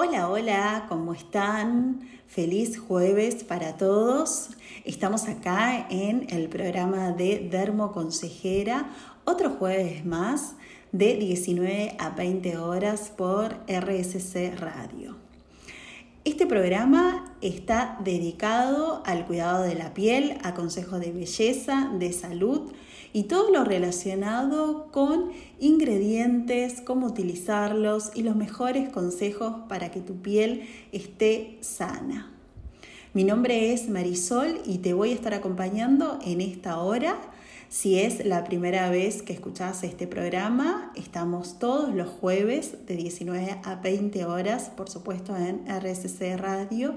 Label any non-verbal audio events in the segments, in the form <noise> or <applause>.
Hola, hola, ¿cómo están? Feliz jueves para todos. Estamos acá en el programa de Dermo Consejera, otro jueves más de 19 a 20 horas por RSC Radio. Este programa está dedicado al cuidado de la piel, a consejos de belleza, de salud, y todo lo relacionado con ingredientes, cómo utilizarlos y los mejores consejos para que tu piel esté sana. Mi nombre es Marisol y te voy a estar acompañando en esta hora. Si es la primera vez que escuchas este programa, estamos todos los jueves de 19 a 20 horas, por supuesto en RSC Radio,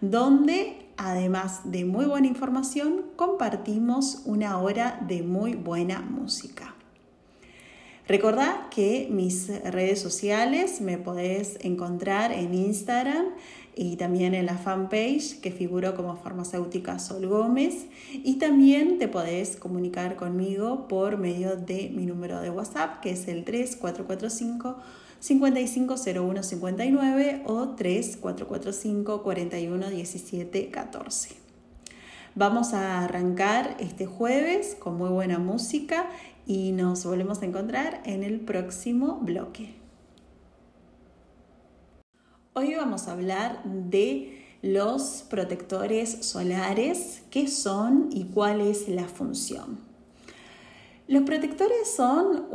donde además de muy buena información, compartimos una hora de muy buena música. Recordad que mis redes sociales me podés encontrar en Instagram y también en la fanpage que figuro como farmacéutica Sol Gómez y también te podés comunicar conmigo por medio de mi número de WhatsApp que es el 3445 550159 o 3445 41 17 14. Vamos a arrancar este jueves con muy buena música y nos volvemos a encontrar en el próximo bloque. Hoy vamos a hablar de los protectores solares, qué son y cuál es la función. Los protectores son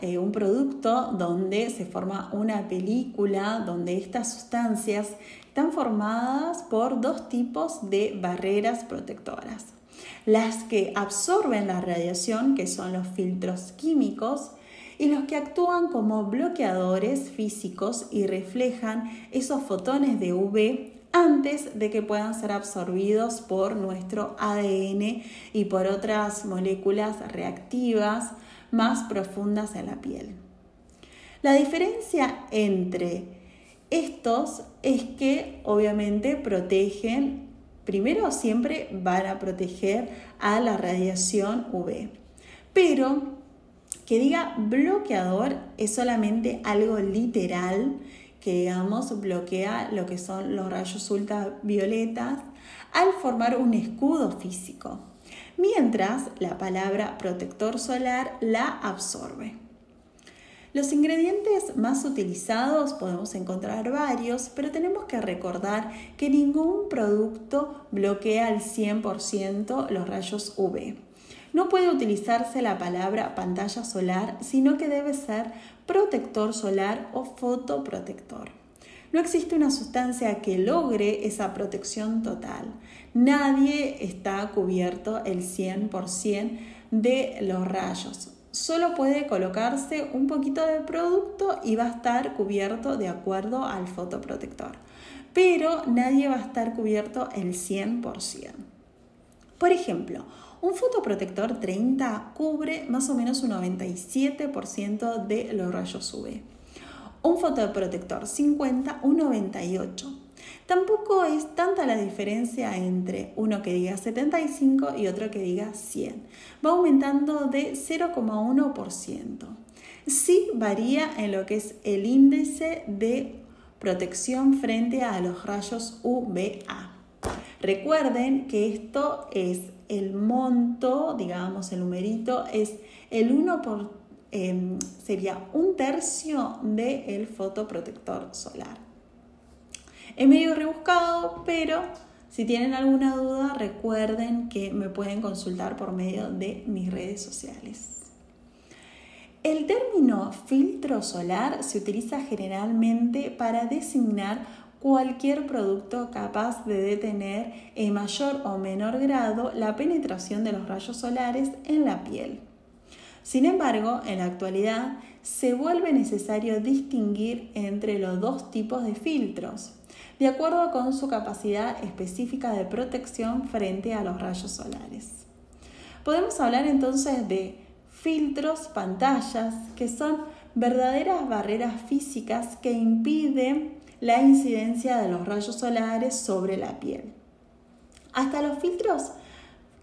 eh, un producto donde se forma una película, donde estas sustancias están formadas por dos tipos de barreras protectoras. Las que absorben la radiación, que son los filtros químicos, y los que actúan como bloqueadores físicos y reflejan esos fotones de UV antes de que puedan ser absorbidos por nuestro ADN y por otras moléculas reactivas más profundas en la piel. La diferencia entre estos es que obviamente protegen, primero siempre van a proteger a la radiación UV, pero que diga bloqueador es solamente algo literal que digamos bloquea lo que son los rayos ultravioletas al formar un escudo físico, mientras la palabra protector solar la absorbe. Los ingredientes más utilizados podemos encontrar varios, pero tenemos que recordar que ningún producto bloquea al 100% los rayos UV. No puede utilizarse la palabra pantalla solar, sino que debe ser protector solar o fotoprotector. No existe una sustancia que logre esa protección total. Nadie está cubierto el 100% de los rayos. Solo puede colocarse un poquito de producto y va a estar cubierto de acuerdo al fotoprotector. Pero nadie va a estar cubierto el 100%. Por ejemplo, un fotoprotector 30 cubre más o menos un 97% de los rayos UV. Un fotoprotector 50, un 98%. Tampoco es tanta la diferencia entre uno que diga 75 y otro que diga 100. Va aumentando de 0,1%. Sí varía en lo que es el índice de protección frente a los rayos UVA. Recuerden que esto es el monto, digamos, el numerito es el 1 por, em, sería un tercio del fotoprotector solar. Es medio rebuscado, pero si tienen alguna duda, recuerden que me pueden consultar por medio de mis redes sociales. El término filtro solar se utiliza generalmente para designar cualquier producto capaz de detener en mayor o menor grado la penetración de los rayos solares en la piel. Sin embargo, en la actualidad se vuelve necesario distinguir entre los dos tipos de filtros, de acuerdo con su capacidad específica de protección frente a los rayos solares. Podemos hablar entonces de filtros pantallas, que son verdaderas barreras físicas que impiden la incidencia de los rayos solares sobre la piel. Hasta los filtros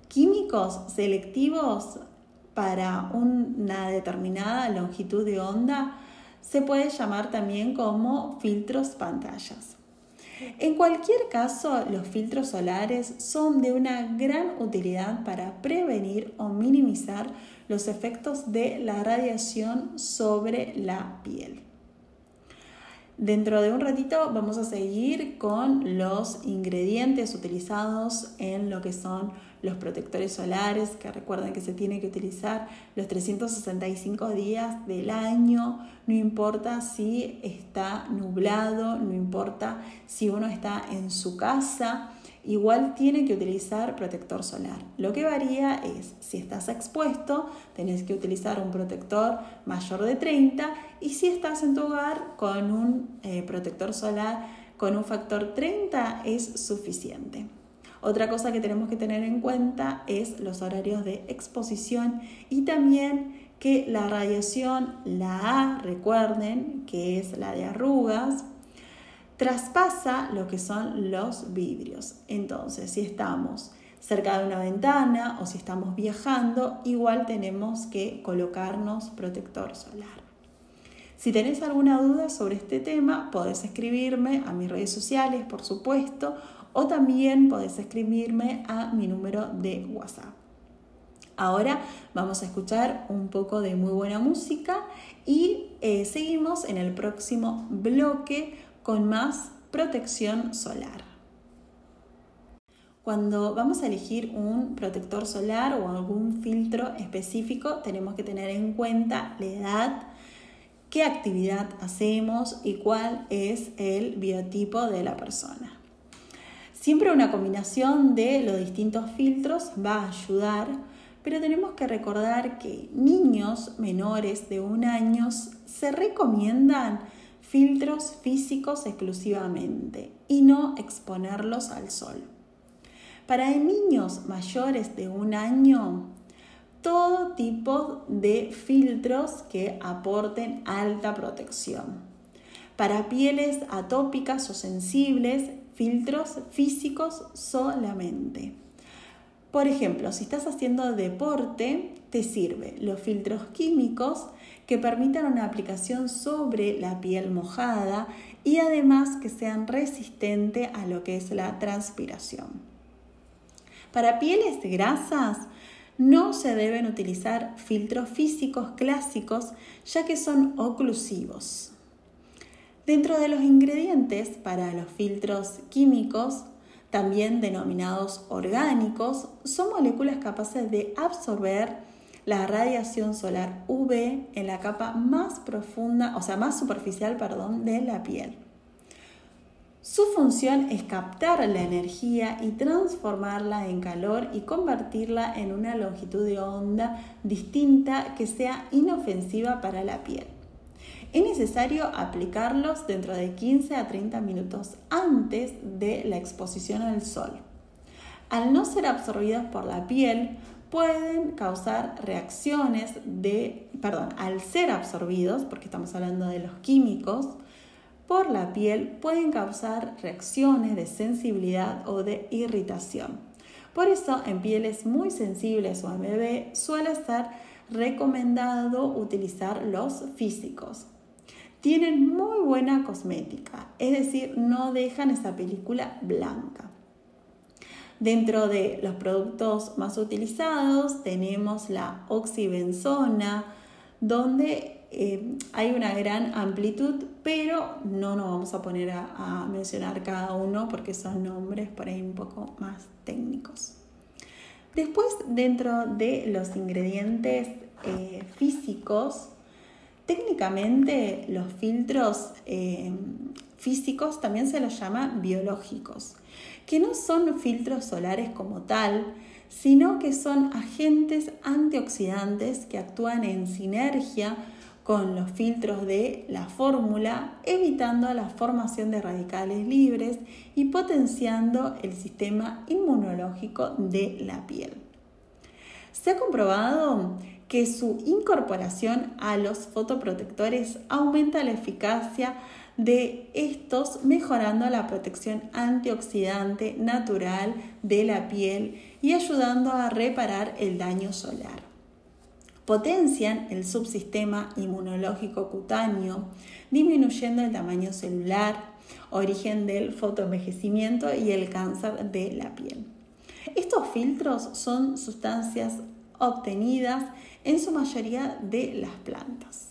químicos selectivos para una determinada longitud de onda Se puede llamar también como filtros pantallas. En cualquier caso, los filtros solares son de una gran utilidad para prevenir o minimizar los efectos de la radiación sobre la piel. Dentro de un ratito vamos a seguir con los ingredientes utilizados en lo que son los protectores solares, que recuerden que se tiene que utilizar los 365 días del año, no importa si está nublado, no importa si uno está en su casa, igual tiene que utilizar protector solar. Lo que varía es si estás expuesto, tenés que utilizar un protector mayor de 30 y si estás en tu hogar con un eh, protector solar con un factor 30 es suficiente. Otra cosa que tenemos que tener en cuenta es los horarios de exposición y también que la radiación, la A, recuerden que es la de arrugas, traspasa lo que son los vidrios. Entonces, si estamos cerca de una ventana o si estamos viajando, igual tenemos que colocarnos protector solar. Si tenés alguna duda sobre este tema, podés escribirme a mis redes sociales, por supuesto, o también podés escribirme a mi número de WhatsApp. Ahora vamos a escuchar un poco de muy buena música y eh, seguimos en el próximo bloque con más protección solar. Cuando vamos a elegir un protector solar o algún filtro específico, tenemos que tener en cuenta la edad, qué actividad hacemos y cuál es el biotipo de la persona. Siempre una combinación de los distintos filtros va a ayudar, pero tenemos que recordar que niños menores de un año se recomiendan filtros físicos exclusivamente y no exponerlos al sol. Para niños mayores de un año, todo tipo de filtros que aporten alta protección. Para pieles atópicas o sensibles, filtros físicos solamente. Por ejemplo, si estás haciendo deporte, te sirve los filtros químicos que permitan una aplicación sobre la piel mojada y además que sean resistentes a lo que es la transpiración. Para pieles grasas, no se deben utilizar filtros físicos clásicos ya que son oclusivos. Dentro de los ingredientes para los filtros químicos, también denominados orgánicos, son moléculas capaces de absorber la radiación solar UV en la capa más profunda, o sea, más superficial, perdón, de la piel. Su función es captar la energía y transformarla en calor y convertirla en una longitud de onda distinta que sea inofensiva para la piel es necesario aplicarlos dentro de 15 a 30 minutos antes de la exposición al sol. Al no ser absorbidos por la piel, pueden causar reacciones de, perdón, al ser absorbidos, porque estamos hablando de los químicos, por la piel pueden causar reacciones de sensibilidad o de irritación. Por eso en pieles muy sensibles o en bebé suele ser recomendado utilizar los físicos tienen muy buena cosmética, es decir, no dejan esa película blanca. Dentro de los productos más utilizados tenemos la oxibenzona, donde eh, hay una gran amplitud, pero no nos vamos a poner a, mencionar cada uno porque son nombres por ahí un poco más técnicos. Después, dentro de los ingredientes eh, físicos, Técnicamente los filtros eh, físicos también se los llama biológicos, que no son filtros solares como tal, sino que son agentes antioxidantes que actúan en sinergia con los filtros de la fórmula, evitando la formación de radicales libres y potenciando el sistema inmunológico de la piel. Se ha comprobado que su incorporación a los fotoprotectores aumenta la eficacia de estos mejorando la protección antioxidante natural de la piel y ayudando a reparar el daño solar. Potencian el subsistema inmunológico cutáneo, disminuyendo el tamaño celular, origen del fotoenvejecimiento y el cáncer de la piel. Estos filtros son sustancias obtenidas en su mayoría de las plantas.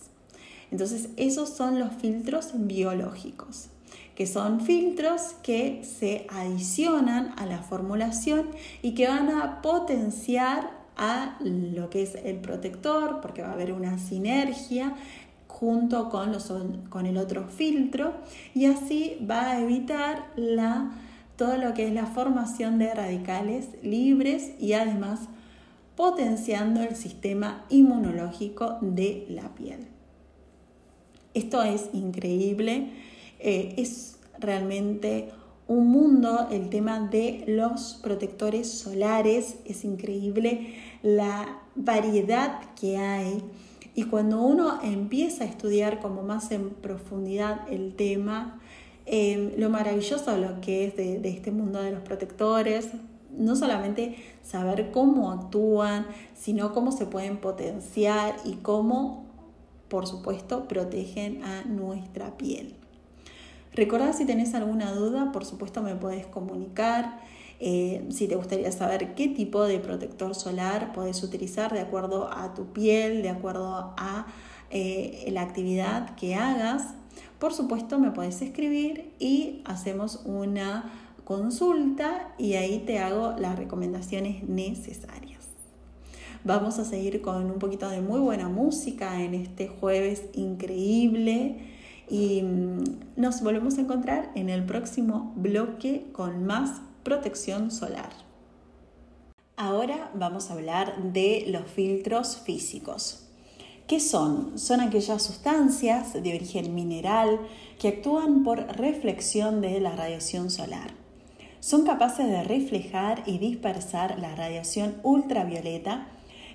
Entonces, esos son los filtros biológicos, que son filtros que se adicionan a la formulación y que van a potenciar a lo que es el protector, porque va a haber una sinergia junto con, los, con el otro filtro y así va a evitar la, todo lo que es la formación de radicales libres y además potenciando el sistema inmunológico de la piel. Esto es increíble, eh, es realmente un mundo, el tema de los protectores solares, es increíble la variedad que hay. Y cuando uno empieza a estudiar como más en profundidad el tema, eh, lo maravilloso lo que es de, de este mundo de los protectores, no solamente saber cómo actúan, sino cómo se pueden potenciar y cómo, por supuesto, protegen a nuestra piel. Recordad si tenés alguna duda, por supuesto me puedes comunicar. Eh, si te gustaría saber qué tipo de protector solar puedes utilizar de acuerdo a tu piel, de acuerdo a eh, la actividad que hagas, por supuesto me puedes escribir y hacemos una consulta y ahí te hago las recomendaciones necesarias. Vamos a seguir con un poquito de muy buena música en este jueves increíble y mm, nos volvemos a encontrar en el próximo bloque con más protección solar. Ahora vamos a hablar de los filtros físicos. ¿Qué son? Son aquellas sustancias de origen mineral que actúan por reflexión de la radiación solar. Son capaces de reflejar y dispersar la radiación ultravioleta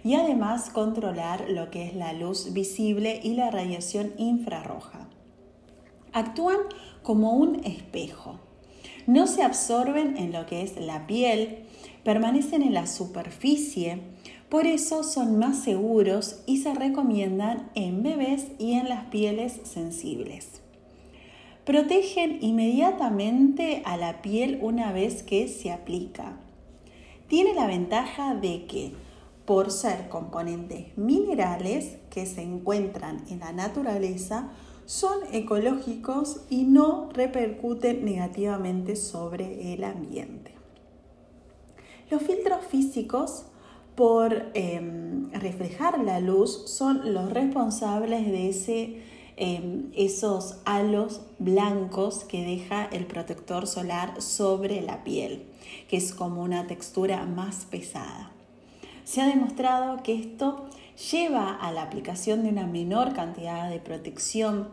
y además controlar lo que es la luz visible y la radiación infrarroja. Actúan como un espejo. No se absorben en lo que es la piel, permanecen en la superficie, por eso son más seguros y se recomiendan en bebés y en las pieles sensibles. Protegen inmediatamente a la piel una vez que se aplica. Tiene la ventaja de que, por ser componentes minerales que se encuentran en la naturaleza, son ecológicos y no repercuten negativamente sobre el ambiente. Los filtros físicos por em, reflejar la luz son los responsables de ese, em, esos halos blancos que deja el protector solar sobre la piel, que es como una textura más pesada. Se ha demostrado que esto lleva a la aplicación de una menor cantidad de protección.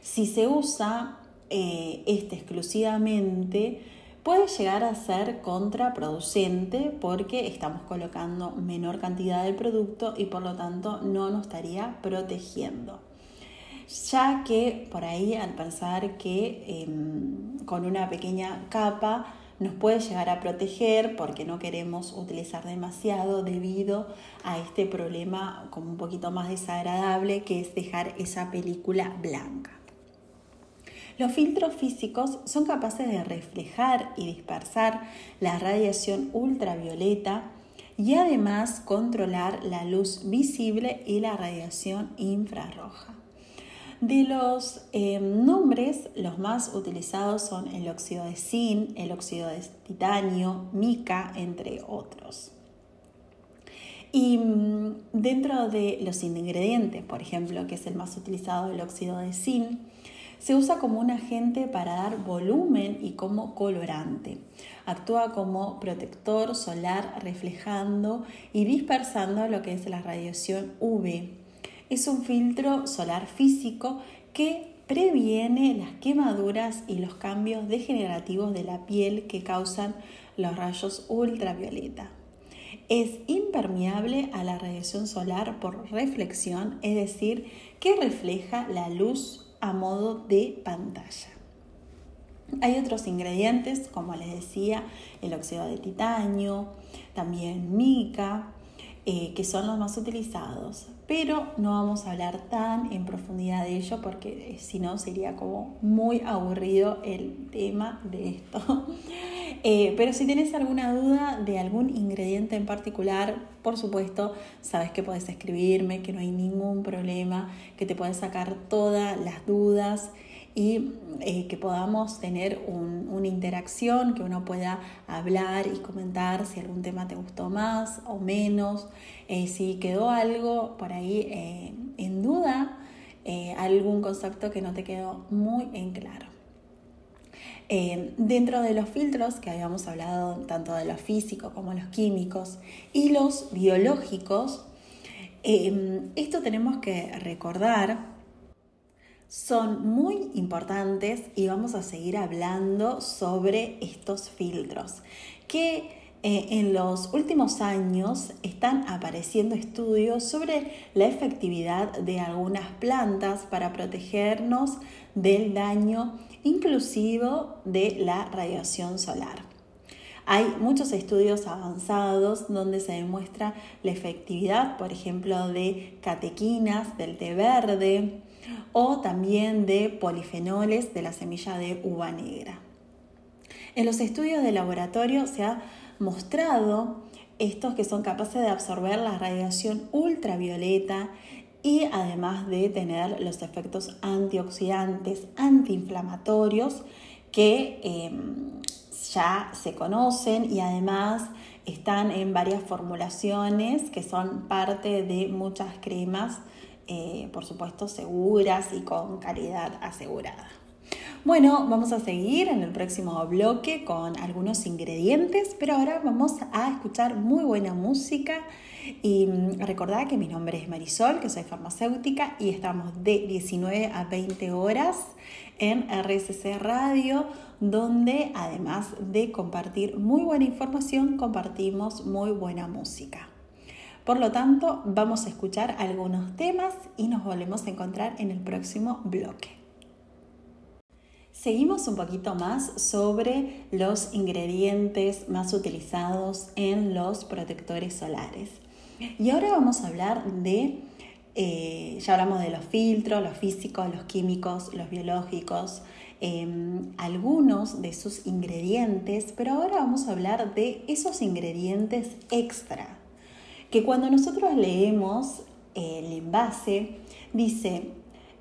Si se usa eh, este exclusivamente, puede llegar a ser contraproducente porque estamos colocando menor cantidad de producto y por lo tanto no nos estaría protegiendo. Ya que por ahí al pensar que em, con una pequeña capa nos puede llegar a proteger porque no queremos utilizar demasiado debido a este problema como un poquito más desagradable que es dejar esa película blanca. Los filtros físicos son capaces de reflejar y dispersar la radiación ultravioleta y además controlar la luz visible y la radiación infrarroja. De los em, nombres, los más utilizados son el óxido de zinc, el óxido de titanio, mica, entre otros. Y mm, dentro de los ingredientes, por ejemplo, que es el más utilizado, el óxido de zinc, se usa como un agente para dar volumen y como colorante. Actúa como protector solar reflejando y dispersando lo que es la radiación UV es un filtro solar físico que previene las quemaduras y los cambios degenerativos de la piel que causan los rayos ultravioleta. Es impermeable a la radiación solar por reflexión, es decir, que refleja la luz a modo de pantalla. Hay otros ingredientes, como les decía, el óxido de titanio, también mica, eh, que son los más utilizados, pero no vamos a hablar tan en profundidad de ello porque eh, si no sería como muy aburrido el tema de esto. <laughs> Eh, pero si tienes alguna duda de algún ingrediente en particular, por supuesto, sabes que puedes escribirme, que no hay ningún problema, que te puedes sacar todas las dudas y eh, que podamos tener una interacción, que uno pueda hablar y comentar si algún tema te gustó más o menos, eh, si quedó algo por ahí eh, en duda, algún concepto que no te quedó muy en claro. dentro de los filtros que habíamos hablado tanto de los físicos como los químicos y los biológicos, esto tenemos que recordar son muy importantes y vamos a seguir hablando sobre estos filtros que eh, en los últimos años están apareciendo estudios sobre la efectividad de algunas plantas para protegernos del daño inclusivo de la radiación solar. Hay muchos estudios avanzados donde se demuestra la efectividad, por ejemplo, de catequinas del té verde, o también de polifenoles de la semilla de uva negra. En los estudios de laboratorio se ha mostrado estos que son capaces de absorber la radiación ultravioleta y además de tener los efectos antioxidantes, antiinflamatorios que em, ya se conocen y además están en varias formulaciones que son parte de muchas cremas eh, por supuesto, seguras y con calidad asegurada. Bueno, vamos a seguir en el próximo bloque con algunos ingredientes, pero ahora vamos a escuchar muy buena música y mm, recordad que mi nombre es Marisol, que soy farmacéutica y estamos de 19 a 20 horas en RSC Radio, donde además de compartir muy buena información, compartimos muy buena música. Por lo tanto, vamos a escuchar algunos temas y nos volvemos a encontrar en el próximo bloque. Seguimos un poquito más sobre los ingredientes más utilizados en los protectores solares. Y ahora vamos a hablar de, eh, ya hablamos de los filtros, los físicos, los químicos, los biológicos, em, algunos de sus ingredientes, pero ahora vamos a hablar de esos ingredientes extra que cuando nosotros leemos el envase, dice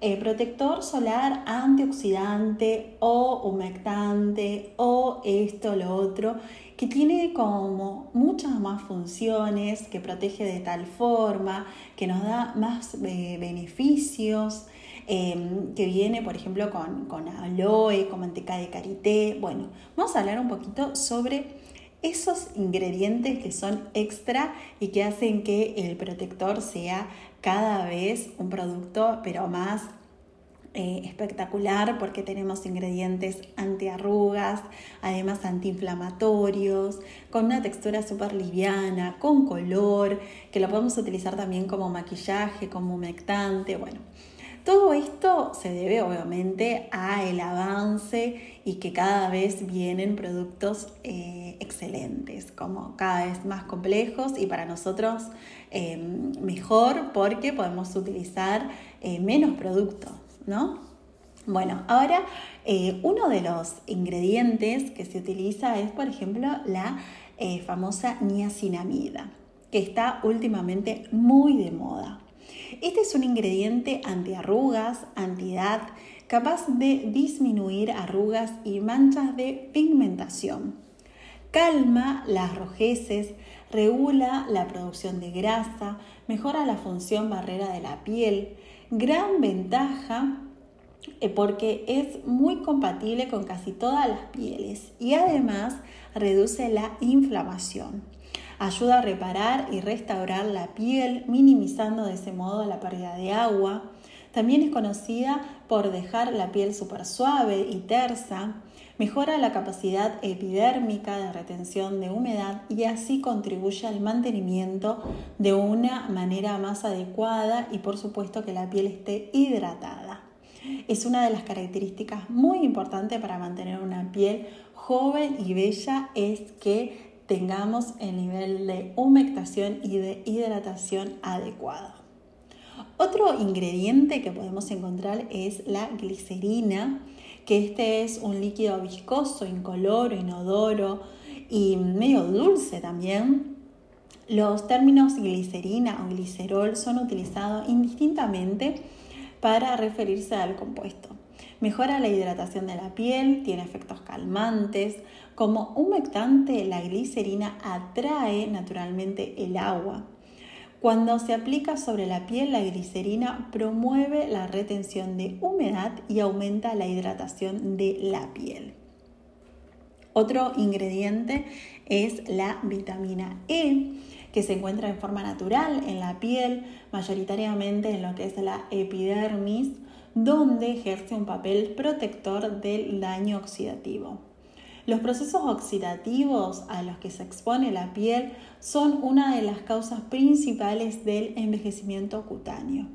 eh, protector solar antioxidante o humectante o esto, lo otro, que tiene como muchas más funciones, que protege de tal forma, que nos da más eh, beneficios, em, que viene, por ejemplo, con, con aloe, con manteca de karité. Bueno, vamos a hablar un poquito sobre esos ingredientes que son extra y que hacen que el protector sea cada vez un producto pero más eh, espectacular porque tenemos ingredientes antiarrugas, además antiinflamatorios, con una textura súper liviana, con color, que lo podemos utilizar también como maquillaje, como humectante, bueno. Todo esto se debe obviamente a el avance y que cada vez vienen productos eh, excelentes, como cada vez más complejos y para nosotros em, mejor porque podemos utilizar eh, menos productos, ¿no? Bueno, ahora eh, uno de los ingredientes que se utiliza es, por ejemplo, la famosa niacinamida, que está últimamente muy de moda. Este es un ingrediente antiarrugas, antiedad, capaz de disminuir arrugas y manchas de pigmentación. Calma las rojeces, regula la producción de grasa, mejora la función barrera de la piel. Gran ventaja eh, porque es muy compatible con casi todas las pieles y además reduce la inflamación. Ayuda a reparar y restaurar la piel, minimizando de ese modo la pérdida de agua. También es conocida por dejar la piel súper suave y tersa. Mejora la capacidad epidérmica de retención de humedad y así contribuye al mantenimiento de una manera más adecuada y por supuesto que la piel esté hidratada. Es una de las características muy importantes para mantener una piel joven y bella es que tengamos el nivel de humectación y de hidratación adecuado. Otro ingrediente que podemos encontrar es la glicerina, que este es un líquido viscoso, incoloro, inodoro y medio dulce también. Los términos glicerina o glicerol son utilizados indistintamente para referirse al compuesto. Mejora la hidratación de la piel, tiene efectos calmantes. Como humectante, la glicerina atrae naturalmente el agua. Cuando se aplica sobre la piel, la glicerina promueve la retención de humedad y aumenta la hidratación de la piel. Otro ingrediente es la vitamina E, que se encuentra en forma natural en la piel, mayoritariamente en lo que es la epidermis, donde ejerce un papel protector del daño oxidativo. Los procesos oxidativos a los que se expone la piel son una de las causas principales del envejecimiento cutáneo.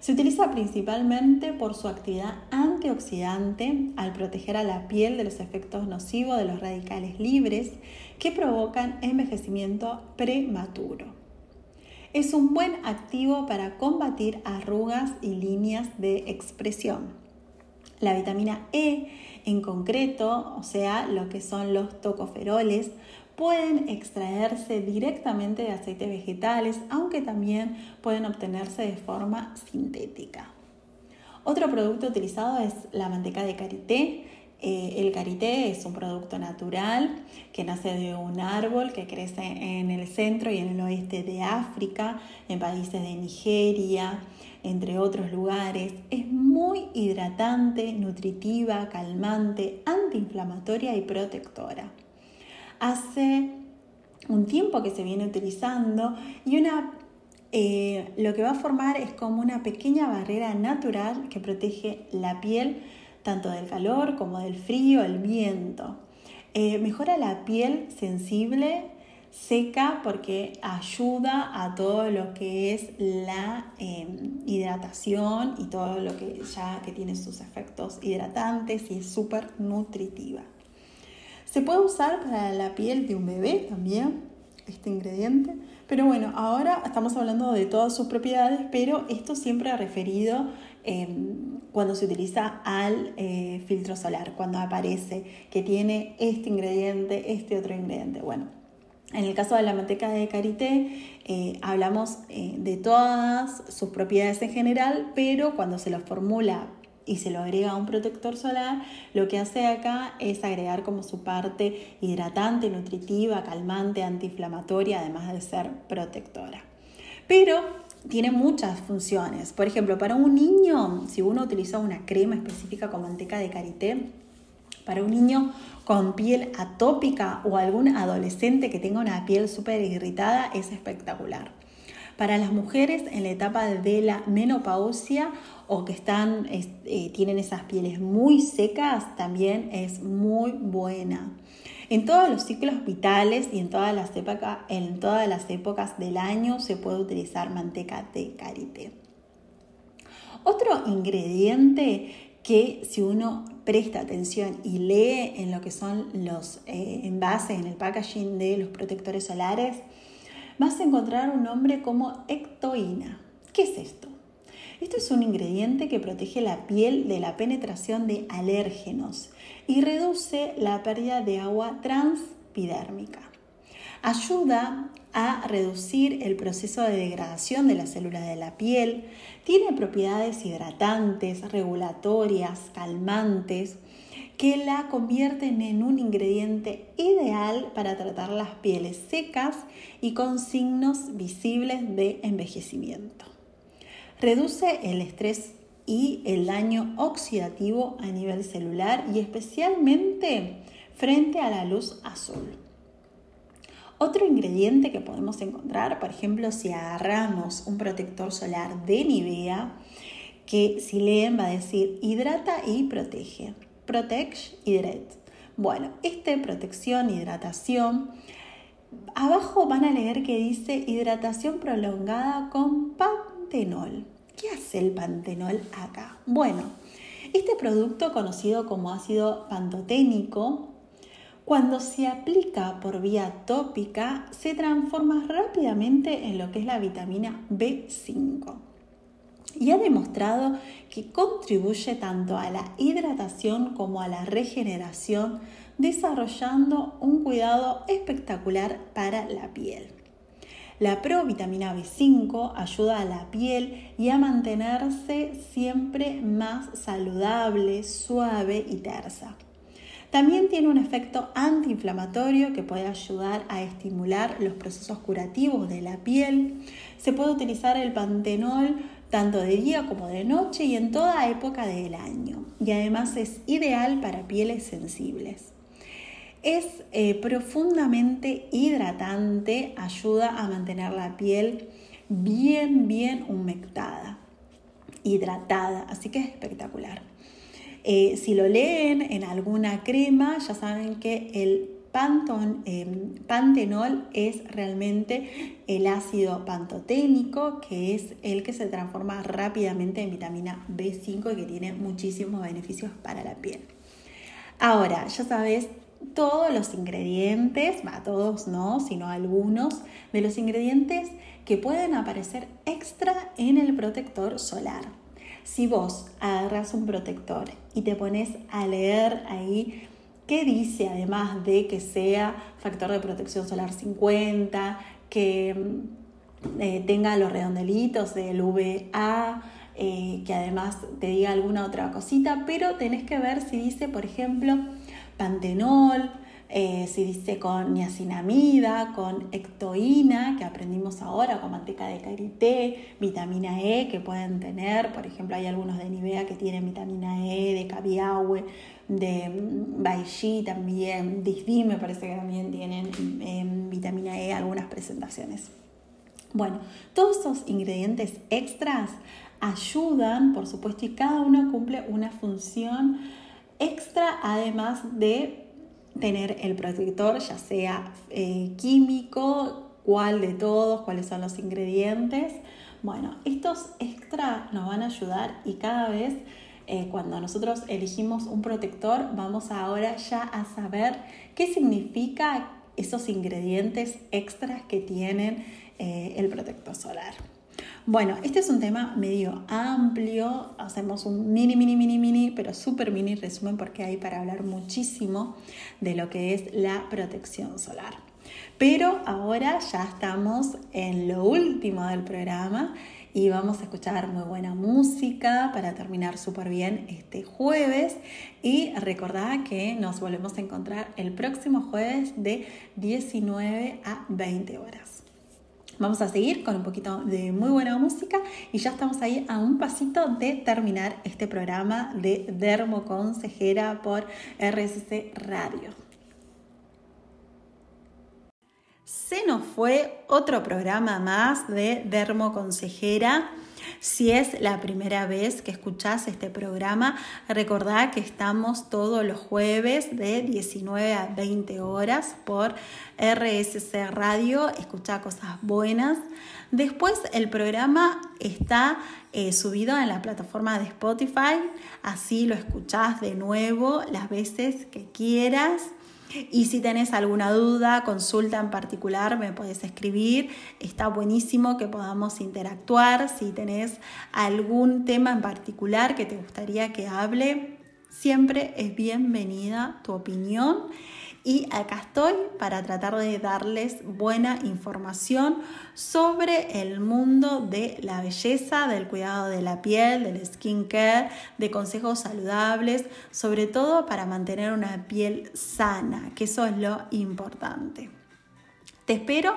Se utiliza principalmente por su actividad antioxidante al proteger a la piel de los efectos nocivos de los radicales libres que provocan envejecimiento prematuro. Es un buen activo para combatir arrugas y líneas de expresión. La vitamina E en concreto, o sea, lo que son los tocoferoles, pueden extraerse directamente de aceites vegetales, aunque también pueden obtenerse de forma sintética. Otro producto utilizado es la manteca de karité. Eh, el karité es un producto natural que nace de un árbol que crece en el centro y en el oeste de África, en países de Nigeria, entre otros lugares. Es muy hidratante, nutritiva, calmante, antiinflamatoria y protectora hace un tiempo que se viene utilizando y una, eh, lo que va a formar es como una pequeña barrera natural que protege la piel tanto del calor como del frío, el viento. Eh, mejora la piel sensible, seca, porque ayuda a todo lo que es la em, hidratación y todo lo que ya que tiene sus efectos hidratantes y es súper nutritiva. Se puede usar para la piel de un bebé también, este ingrediente. Pero bueno, ahora estamos hablando de todas sus propiedades, pero esto siempre ha referido em, cuando se utiliza al eh, filtro solar, cuando aparece que tiene este ingrediente, este otro ingrediente. Bueno, en el caso de la manteca de karité, eh, hablamos eh, de todas sus propiedades en general, pero cuando se lo formula y se lo agrega a un protector solar, lo que hace acá es agregar como su parte hidratante, nutritiva, calmante, antiinflamatoria, además de ser protectora. Pero tiene muchas funciones. Por ejemplo, para un niño, si uno utiliza una crema específica con manteca de karité, para un niño con piel atópica o algún adolescente que tenga una piel súper irritada, es espectacular. Para las mujeres en la etapa de la menopausia o que están, eh, tienen esas pieles muy secas, también es muy buena. En todos los ciclos vitales y en todas las, épocas, en todas las épocas del año se puede utilizar manteca de karité. Otro ingrediente que si uno presta atención y lee en lo que son los eh, envases, en el packaging de los protectores solares, vas a encontrar un nombre como ectoína. ¿Qué es esto? Esto es un ingrediente que protege la piel de la penetración de alérgenos y reduce la pérdida de agua transpidérmica. Ayuda a reducir el proceso de degradación de las células de la piel, tiene propiedades hidratantes, regulatorias, calmantes, que la convierten en un ingrediente ideal para tratar las pieles secas y con signos visibles de envejecimiento. Reduce el estrés y el daño oxidativo a nivel celular y especialmente frente a la luz azul. Otro ingrediente que podemos encontrar, por ejemplo, si agarramos un protector solar de Nivea, que si leen va a decir hidrata y protege. Protect, hydrate. Bueno, este protección, hidratación, abajo van a leer que dice hidratación prolongada con pantenol. ¿Qué hace el pantenol acá? Bueno, este producto conocido como ácido pantoténico cuando se aplica por vía tópica se transforma rápidamente en lo que es la vitamina B5 y ha demostrado que contribuye tanto a la hidratación como a la regeneración, desarrollando un cuidado espectacular para la piel. La provitamina B5 ayuda a la piel y a mantenerse siempre más saludable, suave y tersa. También tiene un efecto antiinflamatorio que puede ayudar a estimular los procesos curativos de la piel. Se puede utilizar el pantenol tanto de día como de noche y en toda época del año. Y además es ideal para pieles sensibles. Es eh, profundamente hidratante, ayuda a mantener la piel bien, bien humectada, hidratada, así que es espectacular. Eh, si lo leen en alguna crema, ya saben que el Em, pantenol es realmente el ácido pantoténico, que es el que se transforma rápidamente en vitamina B5 y que tiene muchísimos beneficios para la piel. Ahora, ya sabes todos los ingredientes, va, todos no, sino algunos de los ingredientes que pueden aparecer extra en el protector solar. Si vos agarras un protector y te pones a leer ahí ¿Qué dice además de que sea factor de protección solar 50, que mm, eh, tenga los redondelitos del VA, eh, que además te diga alguna otra cosita, pero tenés que ver si dice, por ejemplo, pantenol, eh, si dice con niacinamida, con ectoína, que aprendimos ahora, con manteca de karité, vitamina E que pueden tener, por ejemplo, hay algunos de Nivea que tienen vitamina E, de cabiahue, de mm, Baishi también, Disdi me parece que también tienen em, vitamina E algunas presentaciones. Bueno, todos esos ingredientes extras ayudan, por supuesto, y cada uno cumple una función extra además de tener el protector, ya sea eh, químico, cuál de todos, cuáles son los ingredientes. Bueno, estos extra nos van a ayudar y cada vez eh, cuando nosotros elegimos un protector vamos ahora ya a saber qué significa esos ingredientes extras que tienen eh, el protector solar. Bueno, este es un tema medio amplio, hacemos un mini, mini, mini, mini, pero súper mini resumen porque hay para hablar muchísimo de lo que es la protección solar. Pero ahora ya estamos en lo último del programa y vamos a escuchar muy buena música para terminar súper bien este jueves. Y recordad que nos volvemos a encontrar el próximo jueves de 19 a 20 horas. Vamos a seguir con un poquito de muy buena música y ya estamos ahí a un pasito de terminar este programa de Dermo Consejera por RSC Radio. Se nos fue otro programa más de Dermo Consejera. Si es la primera vez que escuchás este programa, recordá que estamos todos los jueves de 19 a 20 horas por RSC Radio. Escuchá cosas buenas. Después el programa está eh, subido en la plataforma de Spotify, así lo escuchás de nuevo las veces que quieras. Y si tenés alguna duda, consulta en particular, me puedes escribir. Está buenísimo que podamos interactuar. Si tenés algún tema en particular que te gustaría que hable, siempre es bienvenida tu opinión y acá estoy para tratar de darles buena información sobre el mundo de la belleza, del cuidado de la piel, del skincare, de consejos saludables, sobre todo para mantener una piel sana, que eso es lo importante. Te espero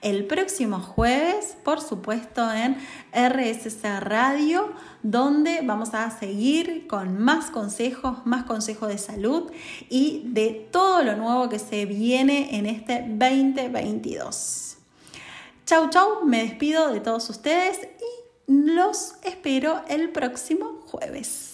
el próximo jueves, por supuesto, en RSC Radio, donde vamos a seguir con más consejos, más consejos de salud y de todo lo nuevo que se viene en este 2022. Chau, chau, me despido de todos ustedes y los espero el próximo jueves.